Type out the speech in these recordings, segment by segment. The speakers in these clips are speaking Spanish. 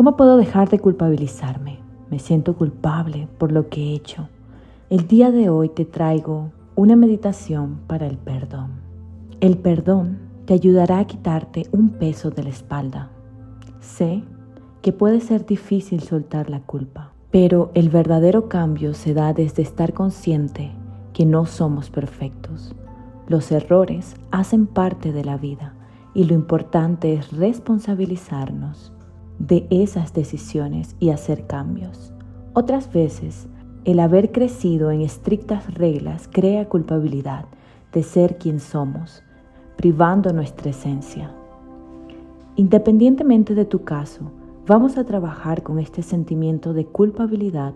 ¿Cómo puedo dejar de culpabilizarme? Me siento culpable por lo que he hecho. El día de hoy te traigo una meditación para el perdón. El perdón te ayudará a quitarte un peso de la espalda. Sé que puede ser difícil soltar la culpa, pero el verdadero cambio se da desde estar consciente que no somos perfectos. Los errores hacen parte de la vida y lo importante es responsabilizarnos de esas decisiones y hacer cambios. Otras veces, el haber crecido en estrictas reglas crea culpabilidad de ser quien somos, privando nuestra esencia. Independientemente de tu caso, vamos a trabajar con este sentimiento de culpabilidad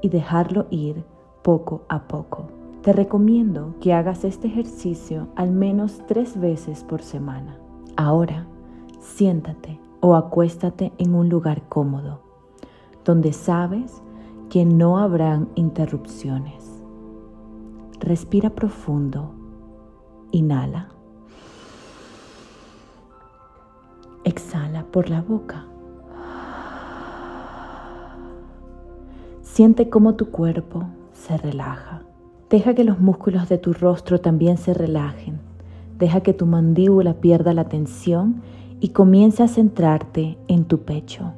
y dejarlo ir poco a poco. Te recomiendo que hagas este ejercicio al menos tres veces por semana. Ahora, siéntate o acuéstate en un lugar cómodo, donde sabes que no habrán interrupciones. Respira profundo. Inhala. Exhala por la boca. Siente cómo tu cuerpo se relaja. Deja que los músculos de tu rostro también se relajen. Deja que tu mandíbula pierda la tensión y comience a centrarte en tu pecho.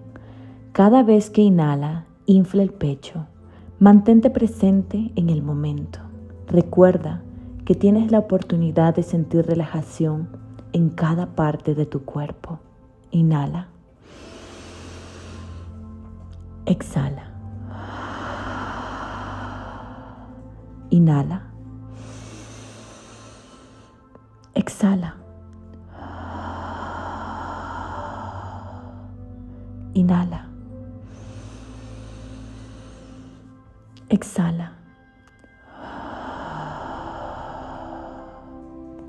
Cada vez que inhala, infla el pecho. Mantente presente en el momento. Recuerda que tienes la oportunidad de sentir relajación en cada parte de tu cuerpo. Inhala. Exhala. Inhala. Exhala. Inhala. Exhala.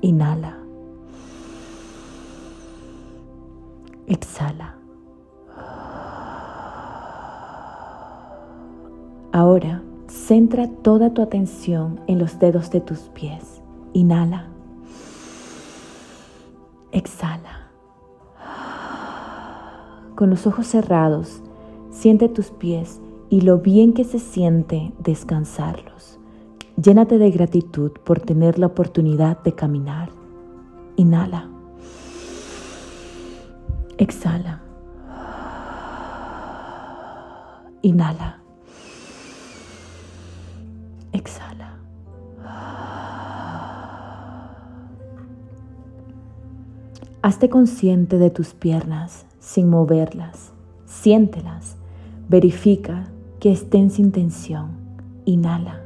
Inhala. Exhala. Ahora centra toda tu atención en los dedos de tus pies. Inhala. Exhala. Con los ojos cerrados, siente tus pies y lo bien que se siente descansarlos. Llénate de gratitud por tener la oportunidad de caminar. Inhala. Exhala. Inhala. Exhala. Hazte consciente de tus piernas sin moverlas. Siéntelas. Verifica que estén sin tensión. Inhala.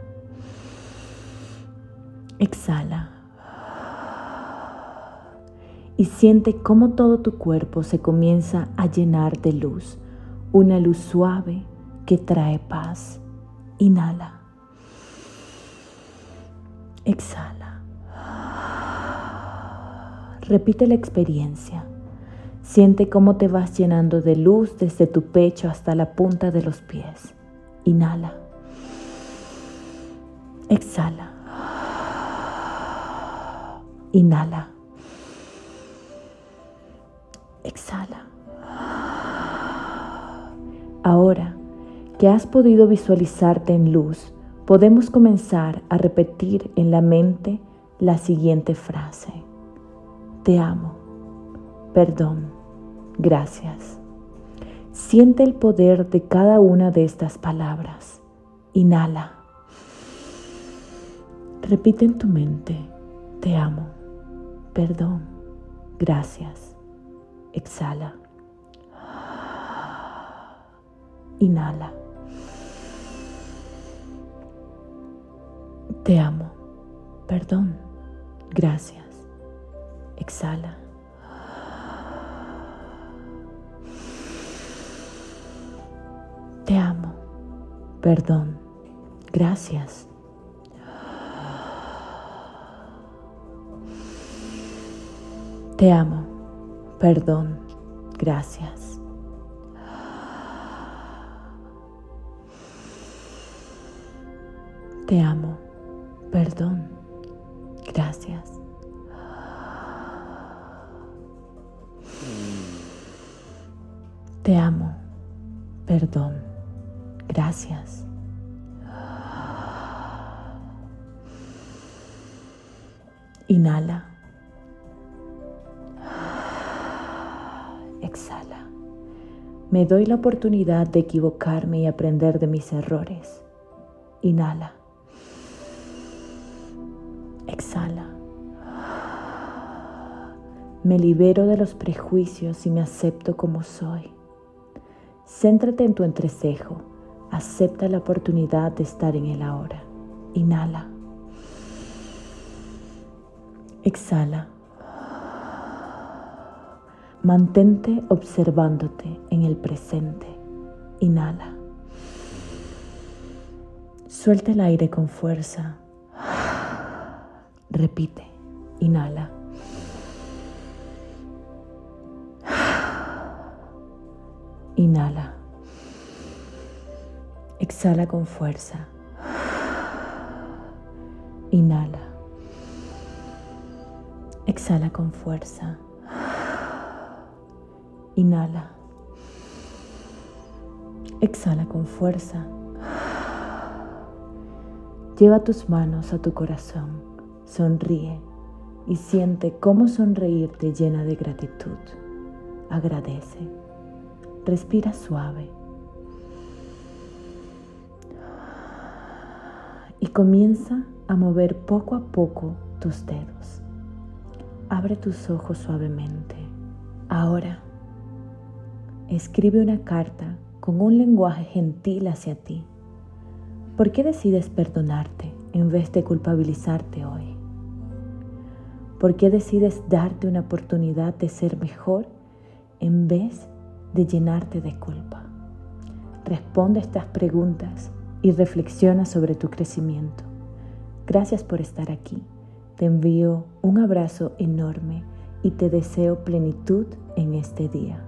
Exhala. Y siente cómo todo tu cuerpo se comienza a llenar de luz, una luz suave que trae paz. Inhala. Exhala. Repite la experiencia. Siente cómo te vas llenando de luz desde tu pecho hasta la punta de los pies. Inhala. Exhala. Inhala. Exhala. Ahora que has podido visualizarte en luz, podemos comenzar a repetir en la mente la siguiente frase. Te amo. Perdón. Gracias. Siente el poder de cada una de estas palabras. Inhala. Repite en tu mente, te amo, perdón, gracias. Exhala. Inhala. Te amo, perdón, gracias. Exhala. Te amo. Perdón. Gracias. Te amo. Perdón. Gracias. Te amo. Perdón. Gracias. Te amo. Perdón. Gracias. Inhala. Exhala. Me doy la oportunidad de equivocarme y aprender de mis errores. Inhala. Exhala. Me libero de los prejuicios y me acepto como soy. Céntrate en tu entrecejo. Acepta la oportunidad de estar en el ahora. Inhala. Exhala. Mantente observándote en el presente. Inhala. Suelta el aire con fuerza. Repite. Inhala. Inhala. Exhala con fuerza. Inhala. Exhala con fuerza. Inhala. Exhala con fuerza. Lleva tus manos a tu corazón. Sonríe y siente cómo sonreírte llena de gratitud. Agradece. Respira suave. Y comienza a mover poco a poco tus dedos. Abre tus ojos suavemente. Ahora, escribe una carta con un lenguaje gentil hacia ti. ¿Por qué decides perdonarte en vez de culpabilizarte hoy? ¿Por qué decides darte una oportunidad de ser mejor en vez de llenarte de culpa. Responde estas preguntas y reflexiona sobre tu crecimiento. Gracias por estar aquí. Te envío un abrazo enorme y te deseo plenitud en este día.